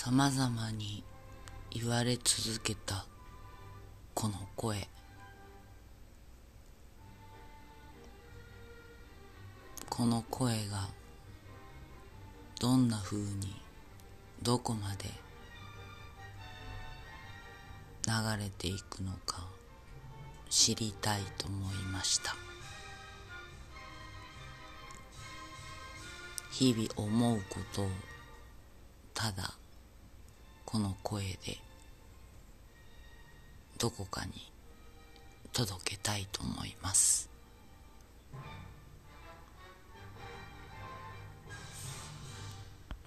さまざまに言われ続けたこの声。この声がどんな風にどこまで流れていくのか知りたいと思いました。日々思うことをただこの声でどこかに届けたいと思います。